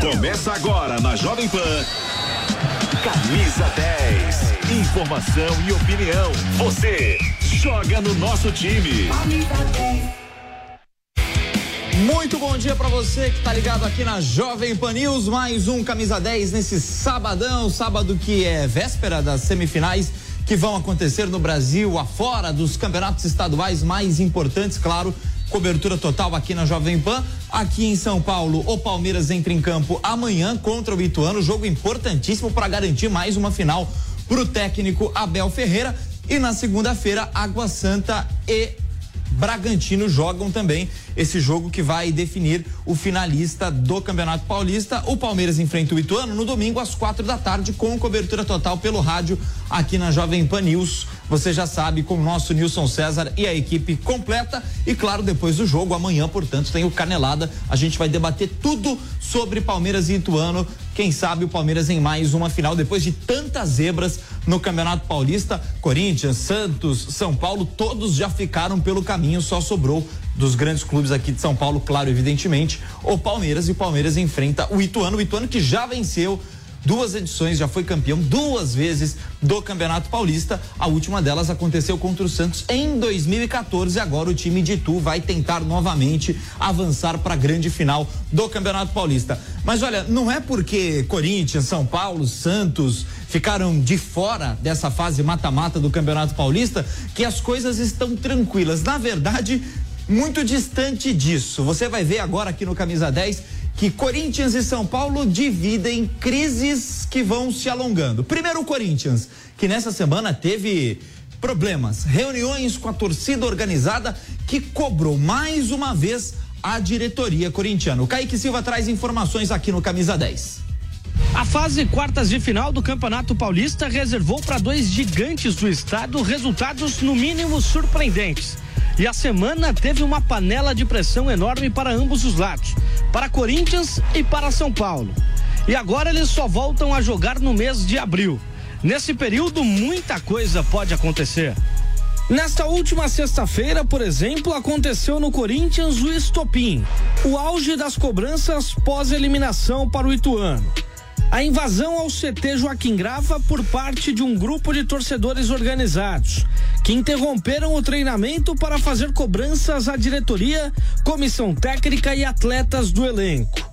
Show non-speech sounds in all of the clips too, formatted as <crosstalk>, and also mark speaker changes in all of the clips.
Speaker 1: Começa agora na Jovem Pan. Camisa 10. Informação e opinião. Você joga no nosso time.
Speaker 2: Muito bom dia para você que tá ligado aqui na Jovem Pan News, mais um camisa 10 nesse sabadão, sábado que é véspera das semifinais que vão acontecer no Brasil, afora dos campeonatos estaduais mais importantes, claro. Cobertura total aqui na Jovem Pan. Aqui em São Paulo, o Palmeiras entra em campo amanhã contra o Ituano, jogo importantíssimo para garantir mais uma final pro técnico Abel Ferreira. E na segunda-feira, Água Santa e Bragantino jogam também esse jogo que vai definir o finalista do Campeonato Paulista. O Palmeiras enfrenta o Ituano no domingo às quatro da tarde com cobertura total pelo rádio aqui na Jovem Pan News. Você já sabe com o nosso Nilson César e a equipe completa e claro depois do jogo amanhã, portanto, tem o Canelada. A gente vai debater tudo sobre Palmeiras e Ituano. Quem sabe o Palmeiras em mais uma final depois de tantas zebras no Campeonato Paulista. Corinthians, Santos, São Paulo, todos já ficaram pelo caminho, só sobrou dos grandes clubes aqui de São Paulo, claro, evidentemente, o Palmeiras e o Palmeiras enfrenta o Ituano, o Ituano que já venceu duas edições, já foi campeão duas vezes do Campeonato Paulista. A última delas aconteceu contra o Santos em 2014 e agora o time de Itu vai tentar novamente avançar para a grande final do Campeonato Paulista. Mas olha, não é porque Corinthians, São Paulo, Santos ficaram de fora dessa fase mata-mata do Campeonato Paulista que as coisas estão tranquilas. Na verdade, muito distante disso. Você vai ver agora aqui no Camisa 10 que Corinthians e São Paulo dividem crises que vão se alongando. Primeiro o Corinthians, que nessa semana teve problemas, reuniões com a torcida organizada que cobrou mais uma vez a diretoria corintiana. O Kaique Silva traz informações aqui no Camisa 10.
Speaker 3: A fase quartas de final do Campeonato Paulista reservou para dois gigantes do estado resultados no mínimo surpreendentes. E a semana teve uma panela de pressão enorme para ambos os lados, para Corinthians e para São Paulo. E agora eles só voltam a jogar no mês de abril. Nesse período, muita coisa pode acontecer. Nesta última sexta-feira, por exemplo, aconteceu no Corinthians o estopim, o auge das cobranças pós-eliminação para o Ituano. A invasão ao CT Joaquim Grava por parte de um grupo de torcedores organizados, que interromperam o treinamento para fazer cobranças à diretoria, comissão técnica e atletas do elenco.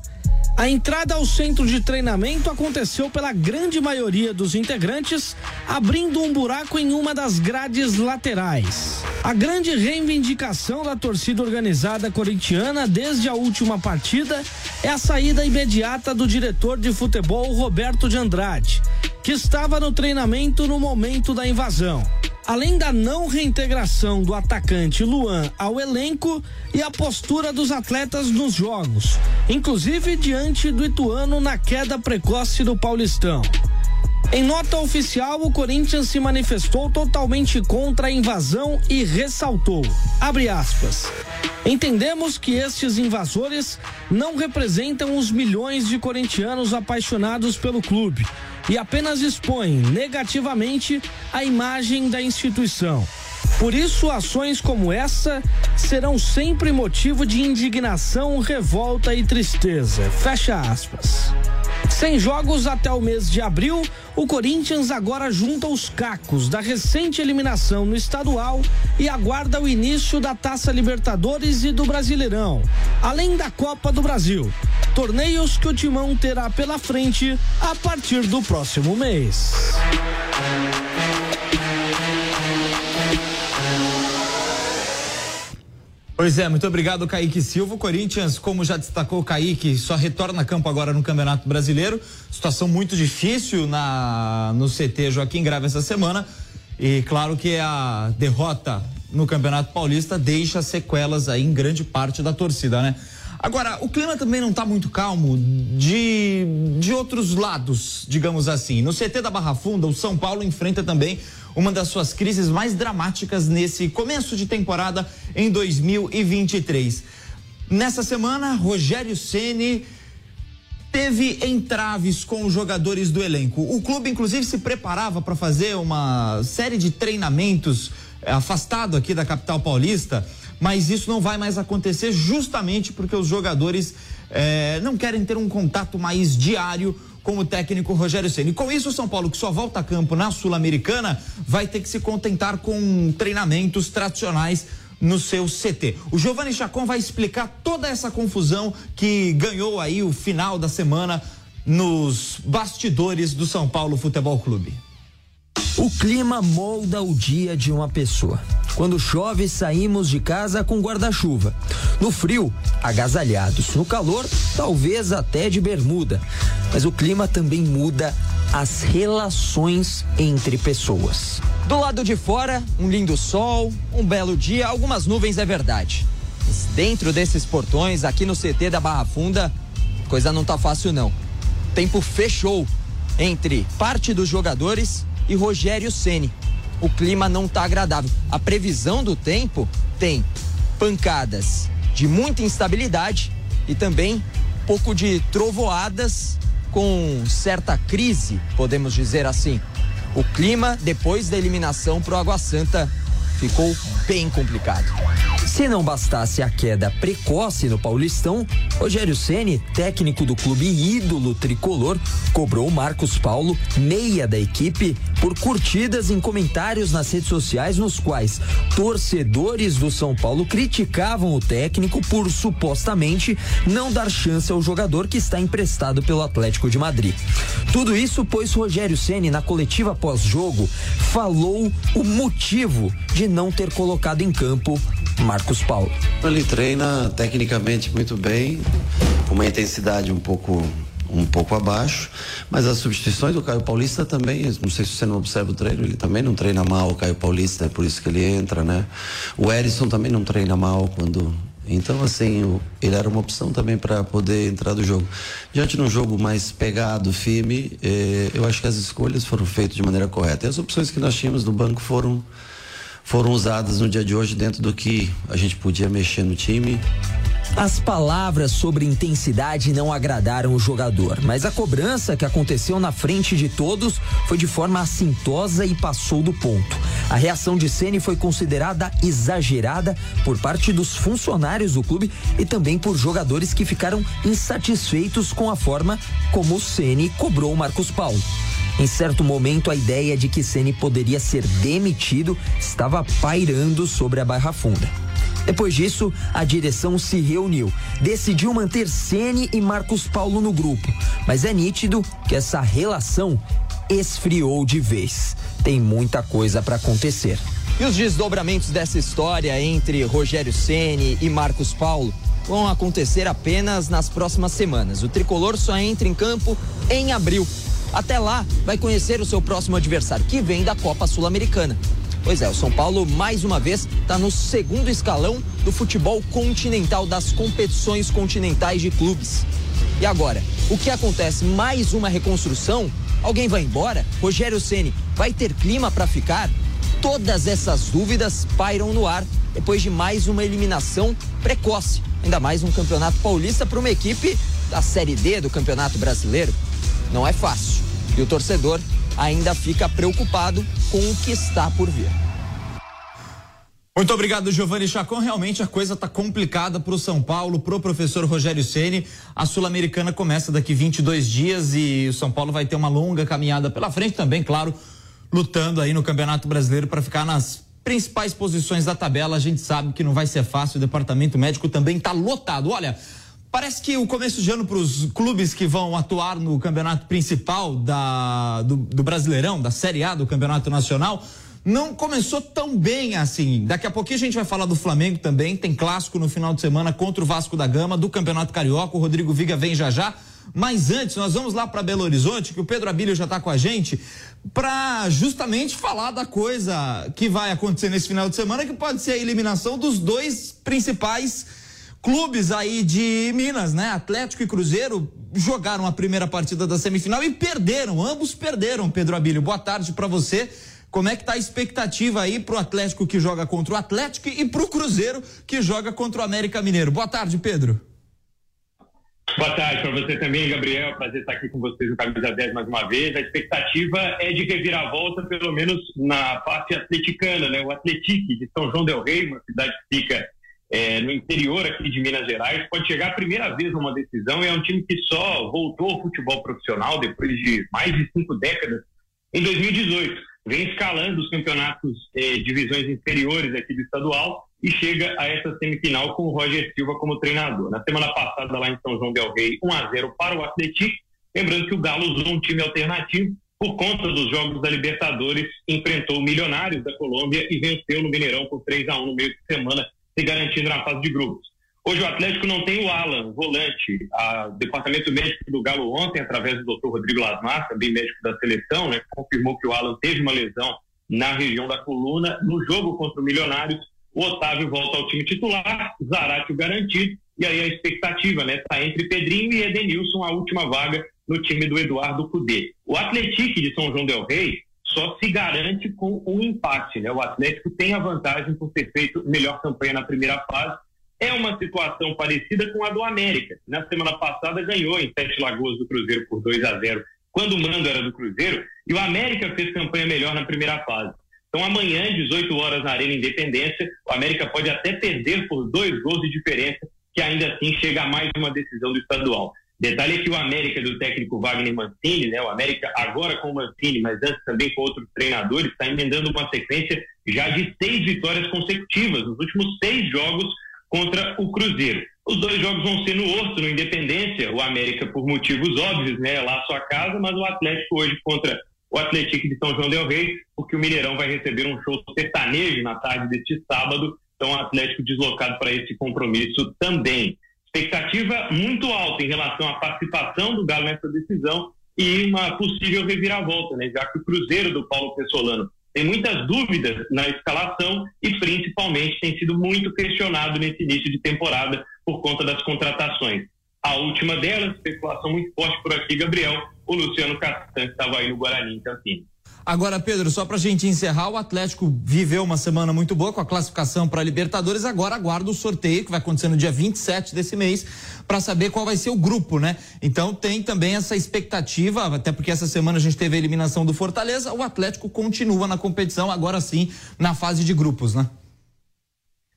Speaker 3: A entrada ao centro de treinamento aconteceu pela grande maioria dos integrantes, abrindo um buraco em uma das grades laterais. A grande reivindicação da torcida organizada corintiana desde a última partida é a saída imediata do diretor de futebol Roberto de Andrade, que estava no treinamento no momento da invasão além da não reintegração do atacante Luan ao elenco e a postura dos atletas nos jogos, inclusive diante do Ituano na queda precoce do Paulistão. Em nota oficial, o Corinthians se manifestou totalmente contra a invasão e ressaltou, aspas, entendemos que estes invasores não representam os milhões de corintianos apaixonados pelo clube e apenas expõem negativamente a imagem da instituição. Por isso, ações como essa serão sempre motivo de indignação, revolta e tristeza. Fecha aspas. Sem jogos até o mês de abril, o Corinthians agora junta os cacos da recente eliminação no estadual e aguarda o início da Taça Libertadores e do Brasileirão, além da Copa do Brasil. Torneios que o Timão terá pela frente a partir do próximo mês.
Speaker 2: Pois é, muito obrigado, Kaique Silva. Corinthians, como já destacou o Kaique, só retorna a campo agora no Campeonato Brasileiro. Situação muito difícil na no CT Joaquim Grave essa semana. E claro que a derrota no Campeonato Paulista deixa sequelas aí em grande parte da torcida, né? Agora, o clima também não está muito calmo de, de outros lados, digamos assim. No CT da Barra Funda, o São Paulo enfrenta também uma das suas crises mais dramáticas nesse começo de temporada em 2023. Nessa semana, Rogério Ceni teve entraves com os jogadores do elenco. O clube, inclusive, se preparava para fazer uma série de treinamentos eh, afastado aqui da capital paulista mas isso não vai mais acontecer justamente porque os jogadores eh, não querem ter um contato mais diário com o técnico Rogério Ceni. Com isso, o São Paulo, que só volta a campo na Sul-Americana, vai ter que se contentar com treinamentos tradicionais no seu CT. O Giovanni Chacon vai explicar toda essa confusão que ganhou aí o final da semana nos bastidores do São Paulo Futebol Clube.
Speaker 4: O clima molda o dia de uma pessoa. Quando chove, saímos de casa com guarda-chuva. No frio, agasalhados. No calor, talvez até de bermuda. Mas o clima também muda as relações entre pessoas. Do lado de fora, um lindo sol, um belo dia, algumas nuvens é verdade. Mas dentro desses portões, aqui no CT da Barra Funda, coisa não tá fácil não. O tempo fechou entre parte dos jogadores e Rogério Ceni. O clima não está agradável. A previsão do tempo tem pancadas de muita instabilidade e também pouco de trovoadas com certa crise, podemos dizer assim. O clima depois da eliminação pro Água Santa ficou bem complicado. Se não bastasse a queda precoce no Paulistão, Rogério Ceni, técnico do clube ídolo tricolor, cobrou Marcos Paulo, meia da equipe, por curtidas em comentários nas redes sociais nos quais torcedores do São Paulo criticavam o técnico por supostamente não dar chance ao jogador que está emprestado pelo Atlético de Madrid. Tudo isso pois Rogério Ceni na coletiva pós-jogo falou o motivo de não ter colocado em campo Marcos Paulo.
Speaker 5: Ele treina tecnicamente muito bem, com uma intensidade um pouco um pouco abaixo, mas as substituições do Caio Paulista também, não sei se você não observa o treino, ele também não treina mal o Caio Paulista, é por isso que ele entra, né? O Erisson também não treina mal quando então, assim, ele era uma opção também para poder entrar do jogo. Diante de um jogo mais pegado, firme, eh, eu acho que as escolhas foram feitas de maneira correta. E as opções que nós tínhamos no banco foram foram usadas no dia de hoje dentro do que a gente podia mexer no time.
Speaker 4: As palavras sobre intensidade não agradaram o jogador, mas a cobrança que aconteceu na frente de todos foi de forma assintosa e passou do ponto. A reação de Ceni foi considerada exagerada por parte dos funcionários do clube e também por jogadores que ficaram insatisfeitos com a forma como o Ceni cobrou Marcos Paulo. Em certo momento, a ideia de que Ceni poderia ser demitido estava pairando sobre a Barra Funda. Depois disso, a direção se reuniu, decidiu manter Ceni e Marcos Paulo no grupo, mas é nítido que essa relação esfriou de vez. Tem muita coisa para acontecer. E os desdobramentos dessa história entre Rogério Ceni e Marcos Paulo vão acontecer apenas nas próximas semanas. O tricolor só entra em campo em abril até lá, vai conhecer o seu próximo adversário, que vem da Copa Sul-Americana. Pois é, o São Paulo, mais uma vez, está no segundo escalão do futebol continental, das competições continentais de clubes. E agora, o que acontece? Mais uma reconstrução? Alguém vai embora? Rogério Ceni vai ter clima para ficar? Todas essas dúvidas pairam no ar depois de mais uma eliminação precoce. Ainda mais um campeonato paulista para uma equipe da Série D do Campeonato Brasileiro não é fácil. E o torcedor ainda fica preocupado com o que está por vir.
Speaker 2: Muito obrigado, Giovanni Chacon. Realmente a coisa está complicada para o São Paulo, para o professor Rogério Ceni. A Sul-Americana começa daqui 22 dias e o São Paulo vai ter uma longa caminhada pela frente também, claro, lutando aí no Campeonato Brasileiro para ficar nas principais posições da tabela. A gente sabe que não vai ser fácil. O departamento médico também está lotado. Olha, Parece que o começo de ano para os clubes que vão atuar no campeonato principal da, do, do, Brasileirão, da Série A do Campeonato Nacional, não começou tão bem assim. Daqui a pouquinho a gente vai falar do Flamengo também. Tem clássico no final de semana contra o Vasco da Gama, do Campeonato Carioca. O Rodrigo Viga vem já já. Mas antes, nós vamos lá para Belo Horizonte, que o Pedro Abílio já está com a gente, para justamente falar da coisa que vai acontecer nesse final de semana, que pode ser a eliminação dos dois principais clubes aí de Minas, né? Atlético e Cruzeiro jogaram a primeira partida da semifinal e perderam, ambos perderam, Pedro Abílio. Boa tarde para você. Como é que tá a expectativa aí pro Atlético que joga contra o Atlético e pro Cruzeiro que joga contra o América Mineiro? Boa tarde, Pedro.
Speaker 6: Boa tarde para você também, Gabriel. Prazer estar aqui com vocês no Camisa 10 mais uma vez. A expectativa é de reviravolta, pelo menos na parte atleticana, né? O Atletique de São João del Rei, uma cidade que fica é, no interior aqui de Minas Gerais, pode chegar a primeira vez numa decisão. É um time que só voltou ao futebol profissional depois de mais de cinco décadas em 2018 vem escalando os campeonatos eh, divisões inferiores aqui do estadual e chega a essa semifinal com o Roger Silva como treinador. Na semana passada, lá em São João del Rei, 1 a 0 para o Atlético. Lembrando que o Galo usou um time alternativo por conta dos jogos da Libertadores, enfrentou o Milionários da Colômbia e venceu no Mineirão por 3 a 1 no meio de semana, se garantindo na fase de grupos. Hoje o Atlético não tem o Alan, volante. O departamento médico do Galo ontem, através do Dr. Rodrigo Lasmar, também médico da seleção, né, confirmou que o Alan teve uma lesão na região da coluna. No jogo contra o Milionários, o Otávio volta ao time titular, Zarate o garantido, e aí a expectativa né, está entre Pedrinho e Edenilson, a última vaga no time do Eduardo Cudê. O Atlético de São João del Rei só se garante com um empate. Né? O Atlético tem a vantagem por ter feito melhor campanha na primeira fase é uma situação parecida com a do América. Na semana passada ganhou em Sete Lagoas do Cruzeiro por 2 a 0 quando o mando era do Cruzeiro, e o América fez campanha melhor na primeira fase. Então amanhã, 18 horas na Arena Independência, o América pode até perder por dois gols de diferença, que ainda assim chega a mais uma decisão do estadual. Detalhe é que o América do técnico Wagner Mancini, né, o América agora com o Mancini, mas antes também com outros treinadores, está emendando uma sequência já de seis vitórias consecutivas nos últimos seis jogos contra o Cruzeiro. Os dois jogos vão ser no Horto, no Independência, o América por motivos óbvios, né, lá sua casa, mas o Atlético hoje contra o Atlético de São João del Rei, porque o Mineirão vai receber um show sertanejo na tarde deste sábado, então o Atlético deslocado para esse compromisso também. Expectativa muito alta em relação à participação do Galo nessa decisão e uma possível reviravolta, né, já que o Cruzeiro do Paulo Pessolano tem muitas dúvidas na escalação e principalmente tem sido muito questionado nesse início de temporada por conta das contratações. A última delas, especulação muito forte por aqui, Gabriel, o Luciano Castan, que estava aí no Guarani em Campinas.
Speaker 2: Agora, Pedro, só para a gente encerrar, o Atlético viveu uma semana muito boa com a classificação para a Libertadores. Agora aguarda o sorteio que vai acontecer no dia 27 desse mês para saber qual vai ser o grupo, né? Então tem também essa expectativa, até porque essa semana a gente teve a eliminação do Fortaleza. O Atlético continua na competição, agora sim, na fase de grupos, né?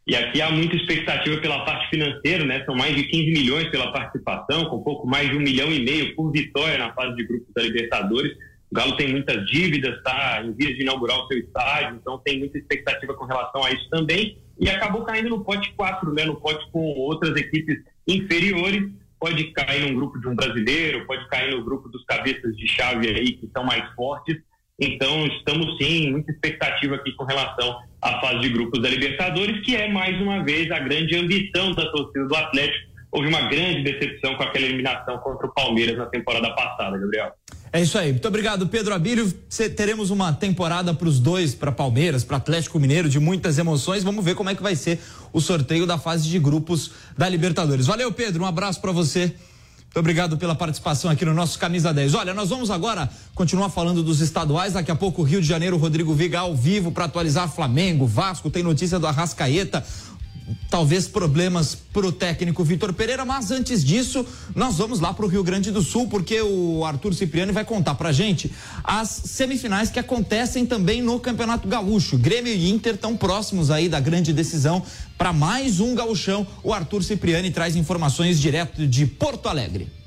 Speaker 6: E aqui há muita expectativa pela parte financeira, né? São mais de 15 milhões pela participação, com pouco mais de um milhão e meio por vitória na fase de grupos da Libertadores. O Galo tem muitas dívidas, está em vias de inaugurar o seu estádio, então tem muita expectativa com relação a isso também. E acabou caindo no pote 4, né? No pote com outras equipes inferiores. Pode cair num grupo de um brasileiro, pode cair no grupo dos cabeças de chave aí que são mais fortes. Então, estamos sim, muita expectativa aqui com relação à fase de grupos da Libertadores, que é mais uma vez a grande ambição da torcida do Atlético. Houve uma grande decepção com aquela eliminação contra o Palmeiras na temporada passada, Gabriel.
Speaker 2: É isso aí. Muito obrigado, Pedro Abílio. Teremos uma temporada para os dois, para Palmeiras, para Atlético Mineiro, de muitas emoções. Vamos ver como é que vai ser o sorteio da fase de grupos da Libertadores. Valeu, Pedro. Um abraço para você. Muito obrigado pela participação aqui no nosso Camisa 10. Olha, nós vamos agora continuar falando dos estaduais. Daqui a pouco, Rio de Janeiro, Rodrigo Viga ao vivo para atualizar Flamengo, Vasco. Tem notícia do Arrascaeta talvez problemas para o técnico Vitor Pereira, mas antes disso, nós vamos lá para o Rio Grande do Sul, porque o Arthur Cipriani vai contar para gente as semifinais que acontecem também no Campeonato Gaúcho. Grêmio e Inter estão próximos aí da grande decisão para mais um gauchão. O Arthur Cipriani traz informações direto de Porto Alegre.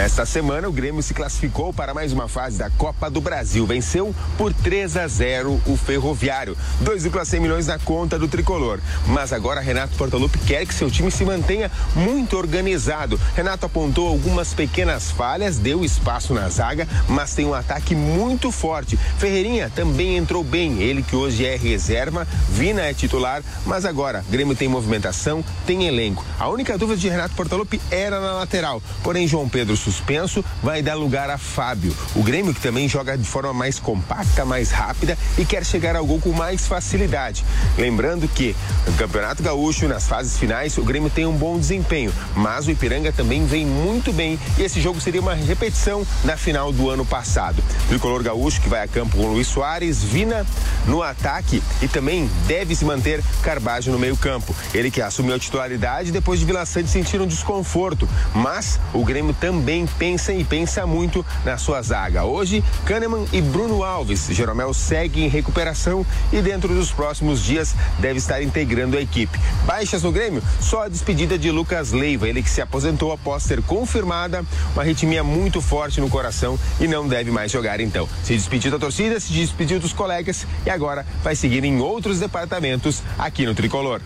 Speaker 7: Nesta semana, o Grêmio se classificou para mais uma fase da Copa do Brasil. Venceu por 3 a 0 o Ferroviário. 2,1 milhões na conta do tricolor. Mas agora Renato Portaluppi quer que seu time se mantenha muito organizado. Renato apontou algumas pequenas falhas, deu espaço na zaga, mas tem um ataque muito forte. Ferreirinha também entrou bem. Ele que hoje é reserva, Vina é titular, mas agora Grêmio tem movimentação, tem elenco. A única dúvida de Renato Portaluppi era na lateral. Porém, João Pedro suspenso vai dar lugar a Fábio. O Grêmio que também joga de forma mais compacta, mais rápida e quer chegar ao gol com mais facilidade. Lembrando que no Campeonato Gaúcho, nas fases finais, o Grêmio tem um bom desempenho, mas o Ipiranga também vem muito bem e esse jogo seria uma repetição na final do ano passado. Tricolor Gaúcho que vai a campo com Luiz Soares, Vina no ataque e também deve se manter Carbajo no meio-campo. Ele que assumiu a titularidade depois de Vila Sante sentir um desconforto, mas o Grêmio também pensa e pensa muito na sua zaga. Hoje, Kahneman e Bruno Alves. Jeromel segue em recuperação e dentro dos próximos dias deve estar integrando a equipe. Baixas no Grêmio, só a despedida de Lucas Leiva, ele que se aposentou após ter confirmada uma arritmia muito forte no coração e não deve mais jogar então. Se despediu da torcida, se despediu dos colegas e agora vai seguir em outros departamentos aqui no Tricolor.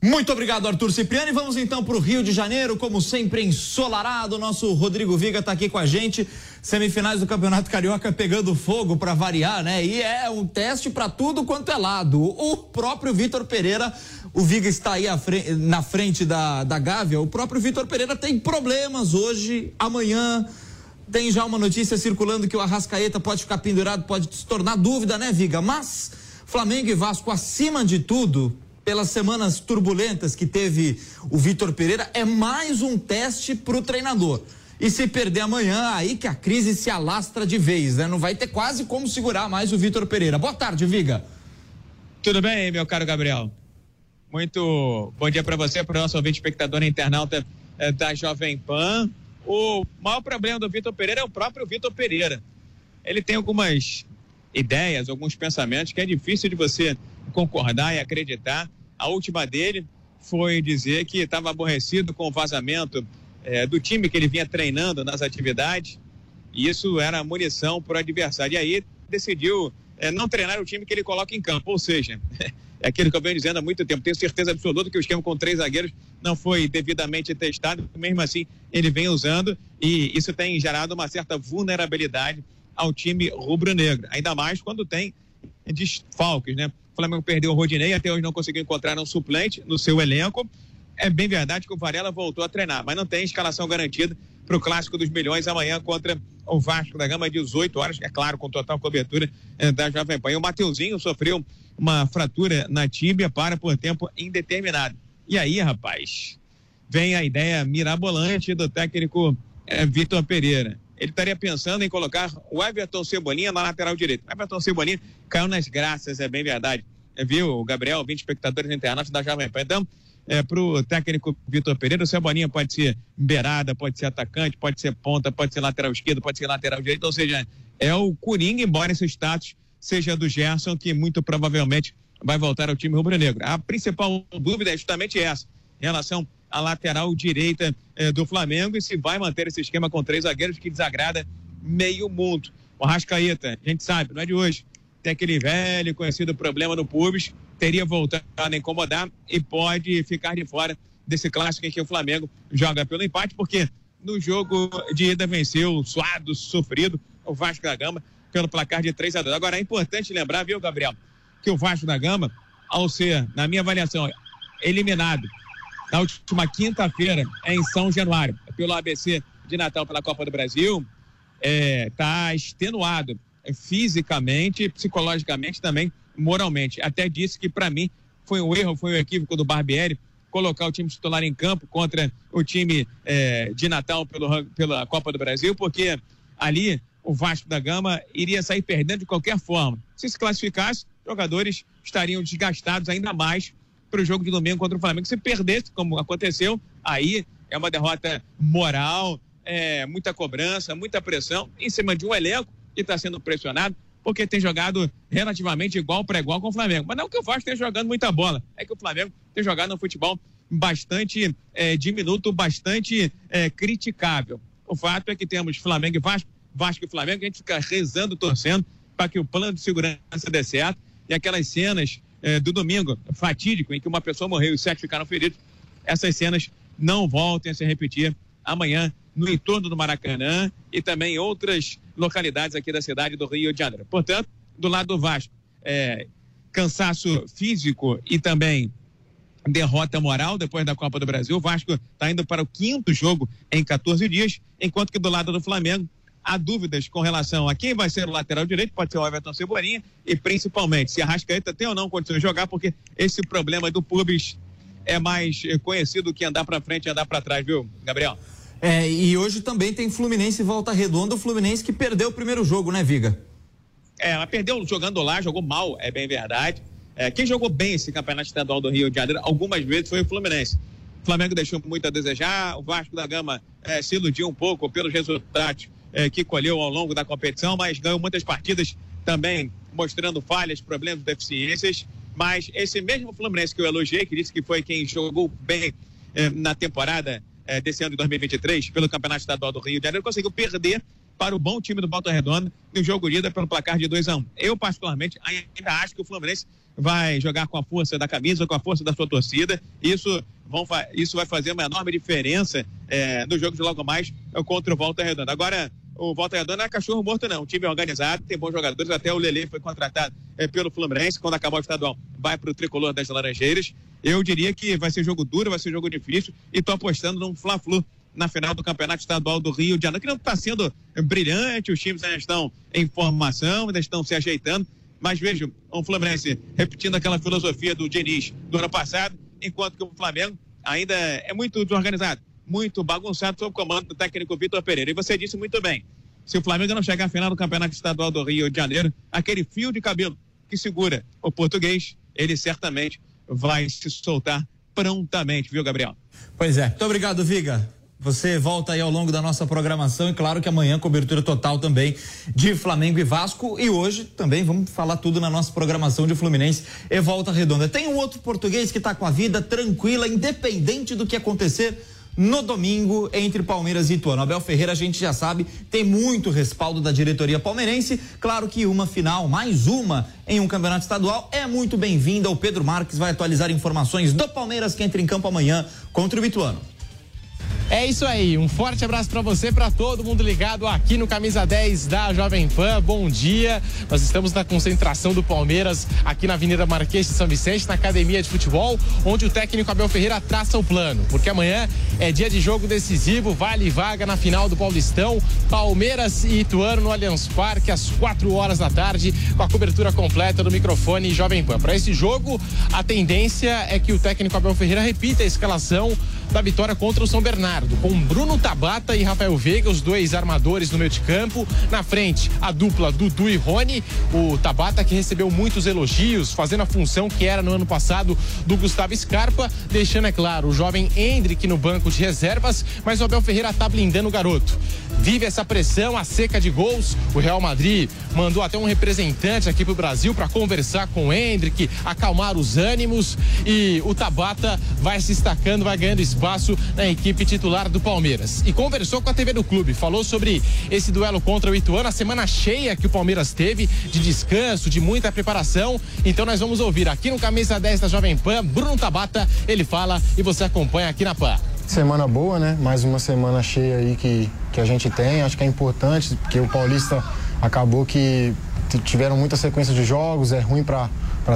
Speaker 2: Muito obrigado, Arthur Cipriani. Vamos então para o Rio de Janeiro, como sempre, ensolarado. Nosso Rodrigo Viga está aqui com a gente. Semifinais do Campeonato Carioca pegando fogo para variar, né? E é um teste para tudo quanto é lado. O próprio Vitor Pereira, o Viga está aí na frente da, da Gávea. O próprio Vitor Pereira tem problemas hoje, amanhã. Tem já uma notícia circulando que o Arrascaeta pode ficar pendurado, pode se tornar dúvida, né, Viga? Mas Flamengo e Vasco, acima de tudo, pelas semanas turbulentas que teve o Vitor Pereira, é mais um teste para o treinador. E se perder amanhã, aí que a crise se alastra de vez, né? Não vai ter quase como segurar mais o Vitor Pereira. Boa tarde, Viga.
Speaker 8: Tudo bem, meu caro Gabriel? Muito bom dia para você, para o nosso ouvinte espectador internauta eh, da Jovem Pan. O maior problema do Vitor Pereira é o próprio Vitor Pereira. Ele tem algumas ideias, alguns pensamentos que é difícil de você concordar e acreditar a última dele foi dizer que estava aborrecido com o vazamento é, do time que ele vinha treinando nas atividades. E isso era munição para o adversário. E aí decidiu é, não treinar o time que ele coloca em campo. Ou seja, <laughs> é aquilo que eu venho dizendo há muito tempo. Tenho certeza absoluta que o esquema com três zagueiros não foi devidamente testado. Mesmo assim, ele vem usando. E isso tem gerado uma certa vulnerabilidade ao time rubro-negro. Ainda mais quando tem desfalques, né? Flamengo perdeu o Rodinei, até hoje não conseguiu encontrar um suplente no seu elenco. É bem verdade que o Varela voltou a treinar, mas não tem escalação garantida para o Clássico dos Milhões amanhã contra o Vasco da Gama, 18 horas, é claro, com total cobertura eh, da Jovem Pan. E o Mateuzinho sofreu uma fratura na tíbia para por tempo indeterminado. E aí, rapaz, vem a ideia mirabolante do técnico eh, Vitor Pereira ele estaria pensando em colocar o Everton Cebolinha na lateral direita. O Everton Cebolinha caiu nas graças, é bem verdade. É, viu, Gabriel, 20 espectadores internados da Jovem Pan. Então, é, para o técnico Vitor Pereira, o Cebolinha pode ser beirada, pode ser atacante, pode ser ponta, pode ser lateral esquerdo, pode ser lateral direito, ou seja, é o Coringa, embora esse status seja do Gerson, que muito provavelmente vai voltar ao time rubro-negro. A principal dúvida é justamente essa, em relação a lateral direita eh, do Flamengo e se vai manter esse esquema com três zagueiros que desagrada meio mundo. O Rascaeta, a gente sabe, não é de hoje, tem aquele velho conhecido problema no pubis, teria voltado a incomodar e pode ficar de fora desse clássico em que o Flamengo joga pelo empate, porque no jogo de ida venceu suado, sofrido, o Vasco da Gama pelo placar de 3 a 2. Agora é importante lembrar, viu, Gabriel, que o Vasco da Gama, ao ser, na minha avaliação, eliminado na última quinta-feira em São Januário, pelo ABC de Natal pela Copa do Brasil, está é, tá extenuado fisicamente, psicologicamente também, moralmente. Até disse que para mim foi um erro, foi um equívoco do Barbieri colocar o time titular em campo contra o time é, de Natal pelo, pela Copa do Brasil, porque ali o Vasco da Gama iria sair perdendo de qualquer forma. Se se classificasse, jogadores estariam desgastados ainda mais para o jogo de domingo contra o Flamengo. Se perdesse, como aconteceu, aí é uma derrota moral, é, muita cobrança, muita pressão em cima de um elenco que está sendo pressionado porque tem jogado relativamente igual para igual com o Flamengo. Mas não que o Vasco esteja jogando muita bola, é que o Flamengo tem jogado um futebol bastante é, diminuto, bastante é, criticável. O fato é que temos Flamengo e Vasco, Vasco e Flamengo, a gente fica rezando, torcendo para que o plano de segurança dê certo e aquelas cenas eh, do domingo fatídico, em que uma pessoa morreu e sete ficaram feridos, essas cenas não voltem a se repetir amanhã no entorno do Maracanã e também em outras localidades aqui da cidade do Rio de Janeiro. Portanto, do lado do Vasco, é, cansaço físico e também derrota moral depois da Copa do Brasil. O Vasco está indo para o quinto jogo em 14 dias, enquanto que do lado do Flamengo há dúvidas com relação a quem vai ser o lateral direito, pode ser o Everton Cebolinha, e principalmente se a Rascaeta tem ou não condições de jogar, porque esse problema do Pubis é mais eh, conhecido que andar para frente e andar para trás, viu, Gabriel?
Speaker 2: É, e hoje também tem Fluminense e Volta Redonda, o Fluminense que perdeu o primeiro jogo, né, Viga?
Speaker 8: É, mas perdeu jogando lá, jogou mal, é bem verdade. É, quem jogou bem esse campeonato estadual do Rio de Janeiro algumas vezes foi o Fluminense. O Flamengo deixou muito a desejar, o Vasco da Gama é, se iludiu um pouco pelos resultados é, que colheu ao longo da competição, mas ganhou muitas partidas também mostrando falhas, problemas, deficiências. Mas esse mesmo Fluminense que eu elogiei, que disse que foi quem jogou bem é, na temporada é, desse ano de 2023 pelo Campeonato Estadual do Rio de Janeiro, conseguiu perder para o bom time do Volta Redonda no jogo ida pelo placar de 2 a 1 um. Eu, particularmente, ainda acho que o Fluminense vai jogar com a força da camisa, com a força da sua torcida. Isso, vão, isso vai fazer uma enorme diferença é, no jogo de logo mais contra o Volta Redonda. Agora, o Volta Redonda não é cachorro morto, não. O time é organizado, tem bons jogadores. Até o Lele foi contratado é, pelo Fluminense. Quando acabar o estadual, vai para o tricolor das Laranjeiras. Eu diria que vai ser jogo duro, vai ser jogo difícil. E estou apostando num Fla-Flu na final do Campeonato Estadual do Rio de Janeiro, que não está sendo brilhante. Os times ainda estão em formação, ainda estão se ajeitando. Mas vejo o Fluminense repetindo aquela filosofia do Diniz do ano passado, enquanto que o Flamengo ainda é muito desorganizado muito bagunçado sob o comando do técnico Vitor Pereira. E você disse muito bem: se o Flamengo não chegar à final do Campeonato Estadual do Rio de Janeiro, aquele fio de cabelo que segura o português, ele certamente vai se soltar prontamente, viu, Gabriel?
Speaker 2: Pois é. Muito obrigado, Viga. Você volta aí ao longo da nossa programação e claro que amanhã cobertura total também de Flamengo e Vasco e hoje também vamos falar tudo na nossa programação de Fluminense e Volta Redonda. Tem um outro português que está com a vida tranquila, independente do que acontecer no domingo entre Palmeiras e Ituano. Abel Ferreira, a gente já sabe, tem muito respaldo da diretoria palmeirense. Claro que uma final, mais uma em um campeonato estadual, é muito bem-vinda. O Pedro Marques vai atualizar informações do Palmeiras que entra em campo amanhã contra o Ituano.
Speaker 9: É isso aí, um forte abraço para você, para todo mundo ligado aqui no Camisa 10 da Jovem Pan. Bom dia. Nós estamos na concentração do Palmeiras aqui na Avenida Marquês de São Vicente, na Academia de Futebol, onde o técnico Abel Ferreira traça o plano, porque amanhã é dia de jogo decisivo, vale vaga na final do Paulistão, Palmeiras e Ituano no Allianz Parque às 4 horas da tarde, com a cobertura completa do microfone Jovem Pan. Para esse jogo, a tendência é que o técnico Abel Ferreira repita a escalação da vitória contra o São Bernardo, com Bruno Tabata e Rafael Veiga, os dois armadores no meio de campo. Na frente, a dupla Dudu e Rony. O Tabata que recebeu muitos elogios, fazendo a função que era no ano passado do Gustavo Scarpa, deixando, é claro, o jovem Hendrick no banco de reservas, mas o Abel Ferreira tá blindando o garoto. Vive essa pressão, a seca de gols. O Real Madrid mandou até um representante aqui pro Brasil para conversar com o Hendrick, acalmar os ânimos e o Tabata vai se destacando, vai ganhando espaço espaço na equipe titular do Palmeiras. E conversou com a TV do clube, falou sobre esse duelo contra o Ituano, a semana cheia que o Palmeiras teve, de descanso, de muita preparação. Então nós vamos ouvir aqui no Camisa 10 da Jovem Pan, Bruno Tabata, ele fala e você acompanha aqui na Pan.
Speaker 10: Semana boa, né? Mais uma semana cheia aí que, que a gente tem. Acho que é importante, porque o Paulista acabou que tiveram muita sequência de jogos, é ruim para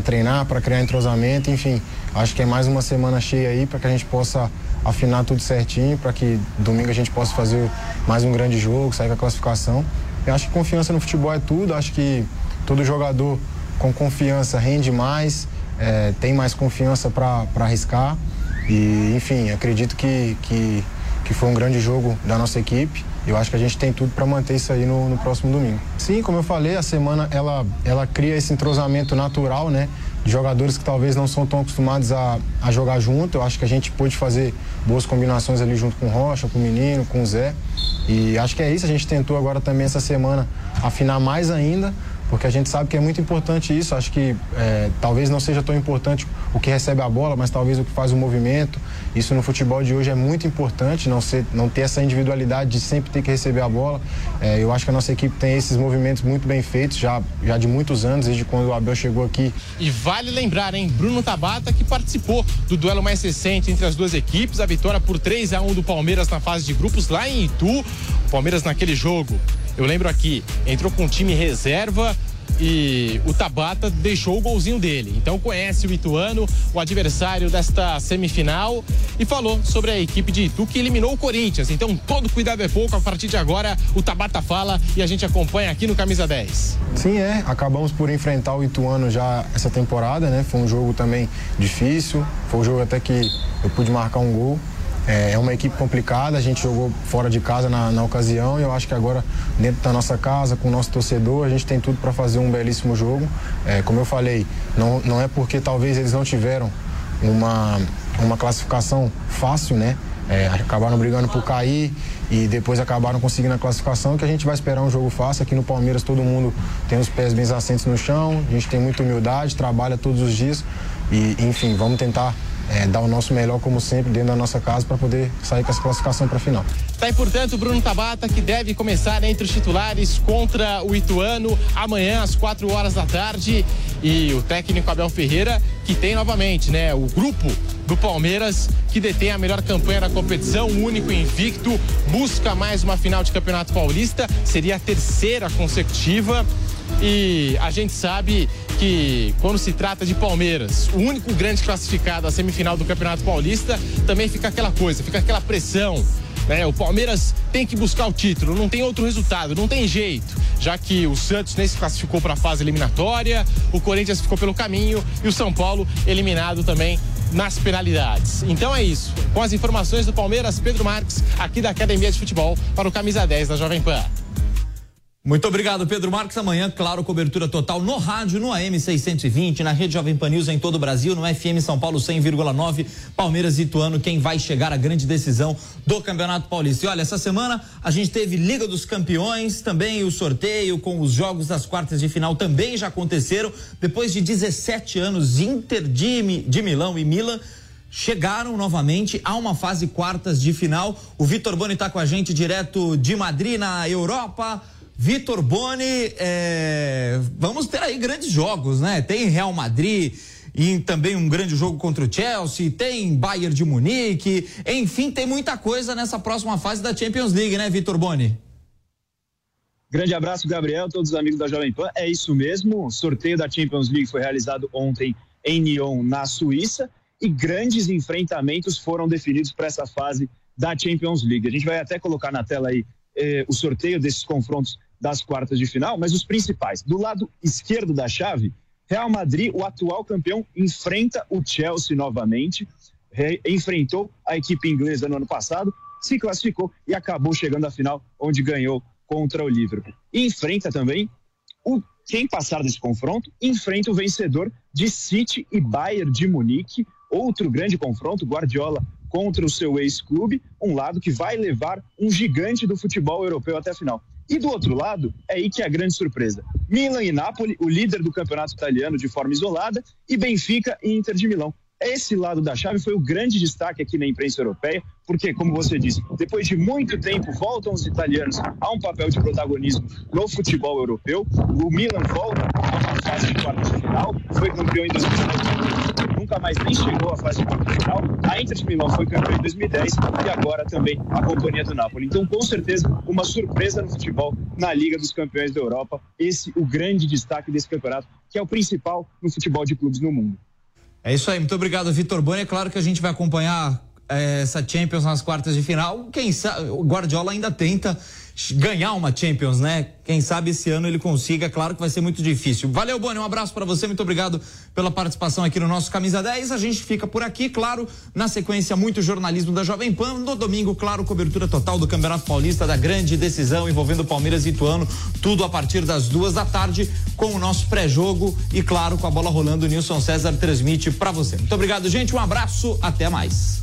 Speaker 10: treinar, para criar entrosamento, enfim. Acho que é mais uma semana cheia aí para que a gente possa afinar tudo certinho para que domingo a gente possa fazer mais um grande jogo, sair com a classificação. Eu acho que confiança no futebol é tudo, acho que todo jogador com confiança rende mais, é, tem mais confiança para arriscar. E, enfim, acredito que, que, que foi um grande jogo da nossa equipe. Eu acho que a gente tem tudo para manter isso aí no, no, próximo domingo. Sim, como eu falei, a semana ela, ela cria esse entrosamento natural, né? de jogadores que talvez não são tão acostumados a, a jogar junto. Eu acho que a gente pôde fazer boas combinações ali junto com o Rocha, com o Menino, com o Zé. E acho que é isso. A gente tentou agora também essa semana afinar mais ainda porque a gente sabe que é muito importante isso. Acho que é, talvez não seja tão importante o que recebe a bola, mas talvez o que faz o movimento. Isso no futebol de hoje é muito importante, não, ser, não ter essa individualidade de sempre ter que receber a bola. É, eu acho que a nossa equipe tem esses movimentos muito bem feitos, já, já de muitos anos, desde quando o Abel chegou aqui.
Speaker 9: E vale lembrar, hein, Bruno Tabata que participou do duelo mais recente entre as duas equipes, a vitória por 3 a 1 do Palmeiras na fase de grupos lá em Itu. O Palmeiras naquele jogo eu lembro aqui, entrou com um time reserva, e o Tabata deixou o golzinho dele. Então conhece o Ituano, o adversário desta semifinal, e falou sobre a equipe de Itu que eliminou o Corinthians. Então todo cuidado é pouco. A partir de agora, o Tabata fala e a gente acompanha aqui no Camisa 10.
Speaker 10: Sim, é. Acabamos por enfrentar o Ituano já essa temporada, né? Foi um jogo também difícil. Foi um jogo até que eu pude marcar um gol. É, é uma equipe complicada, a gente jogou fora de casa na, na ocasião e eu acho que agora, dentro da nossa casa, com o nosso torcedor, a gente tem tudo para fazer um belíssimo jogo. É, como eu falei, não, não é porque talvez eles não tiveram uma, uma classificação fácil, né? É, acabaram brigando por cair e depois acabaram conseguindo a classificação que a gente vai esperar um jogo fácil. Aqui no Palmeiras todo mundo tem os pés bem assentes no chão, a gente tem muita humildade, trabalha todos os dias e, enfim, vamos tentar é, dar o nosso melhor, como sempre, dentro da nossa casa para poder sair com essa classificação para a final.
Speaker 9: Tá aí, portanto, Bruno Tabata, que deve começar entre os titulares contra o Ituano amanhã às 4 horas da tarde. E o técnico Abel Ferreira, que tem novamente, né, o grupo do Palmeiras, que detém a melhor campanha da competição, único invicto, busca mais uma final de Campeonato Paulista, seria a terceira consecutiva. E a gente sabe que quando se trata de Palmeiras, o único grande classificado à semifinal do Campeonato Paulista, também fica aquela coisa, fica aquela pressão. Né? O Palmeiras tem que buscar o título, não tem outro resultado, não tem jeito, já que o Santos nem se classificou para a fase eliminatória, o Corinthians ficou pelo caminho e o São Paulo eliminado também nas penalidades. Então é isso. Com as informações do Palmeiras, Pedro Marques, aqui da Academia de Futebol, para o Camisa 10 da Jovem Pan.
Speaker 2: Muito obrigado, Pedro Marques. Amanhã, claro, cobertura total no rádio, no AM 620, na rede Jovem Pan News em todo o Brasil, no FM São Paulo 100,9, Palmeiras e Ituano, quem vai chegar à grande decisão do Campeonato Paulista. E olha, essa semana a gente teve Liga dos Campeões, também o sorteio com os jogos das quartas de final também já aconteceram. Depois de 17 anos, Inter de, de Milão e Milan chegaram novamente a uma fase quartas de final. O Vitor Boni está com a gente direto de Madrid, na Europa. Vitor Boni, é, vamos ter aí grandes jogos, né? Tem Real Madrid e também um grande jogo contra o Chelsea, tem Bayern de Munique, enfim, tem muita coisa nessa próxima fase da Champions League, né, Vitor Boni?
Speaker 11: Grande abraço, Gabriel, todos os amigos da Jovem Pan. É isso mesmo, o sorteio da Champions League foi realizado ontem em Nyon, na Suíça, e grandes enfrentamentos foram definidos para essa fase da Champions League. A gente vai até colocar na tela aí eh, o sorteio desses confrontos das quartas de final, mas os principais. Do lado esquerdo da chave, Real Madrid, o atual campeão, enfrenta o Chelsea novamente. Re enfrentou a equipe inglesa no ano passado, se classificou e acabou chegando à final, onde ganhou contra o Liverpool. E enfrenta também o quem passar desse confronto enfrenta o vencedor de City e Bayern de Munique, outro grande confronto, Guardiola contra o seu ex-clube, um lado que vai levar um gigante do futebol europeu até a final. E do outro lado, é aí que é a grande surpresa. Milan e Napoli, o líder do campeonato italiano de forma isolada, e Benfica e Inter de Milão. Esse lado da chave foi o grande destaque aqui na imprensa europeia, porque, como você disse, depois de muito tempo voltam os italianos a um papel de protagonismo no futebol europeu. O Milan volta a uma fase de quartas de final, foi campeão em 2009, nunca mais nem chegou à fase de final. A Inter de Milão foi campeão em 2010 e agora também a companhia do Napoli. Então, com certeza, uma surpresa no futebol na Liga dos Campeões da Europa. Esse o grande destaque desse campeonato, que é o principal no futebol de clubes no mundo.
Speaker 2: É isso aí, muito obrigado, Vitor Boni. É claro que a gente vai acompanhar é, essa Champions nas quartas de final. Quem sabe, o Guardiola ainda tenta ganhar uma Champions, né? Quem sabe esse ano ele consiga, claro que vai ser muito difícil. Valeu, Boni, um abraço para você, muito obrigado pela participação aqui no nosso Camisa 10. A gente fica por aqui, claro, na sequência muito jornalismo da Jovem Pan. No domingo, claro, cobertura total do Campeonato Paulista, da grande decisão envolvendo Palmeiras e Ituano, tudo a partir das duas da tarde, com o nosso pré-jogo e, claro, com a bola rolando, o Nilson César transmite para você. Muito obrigado, gente, um abraço, até mais.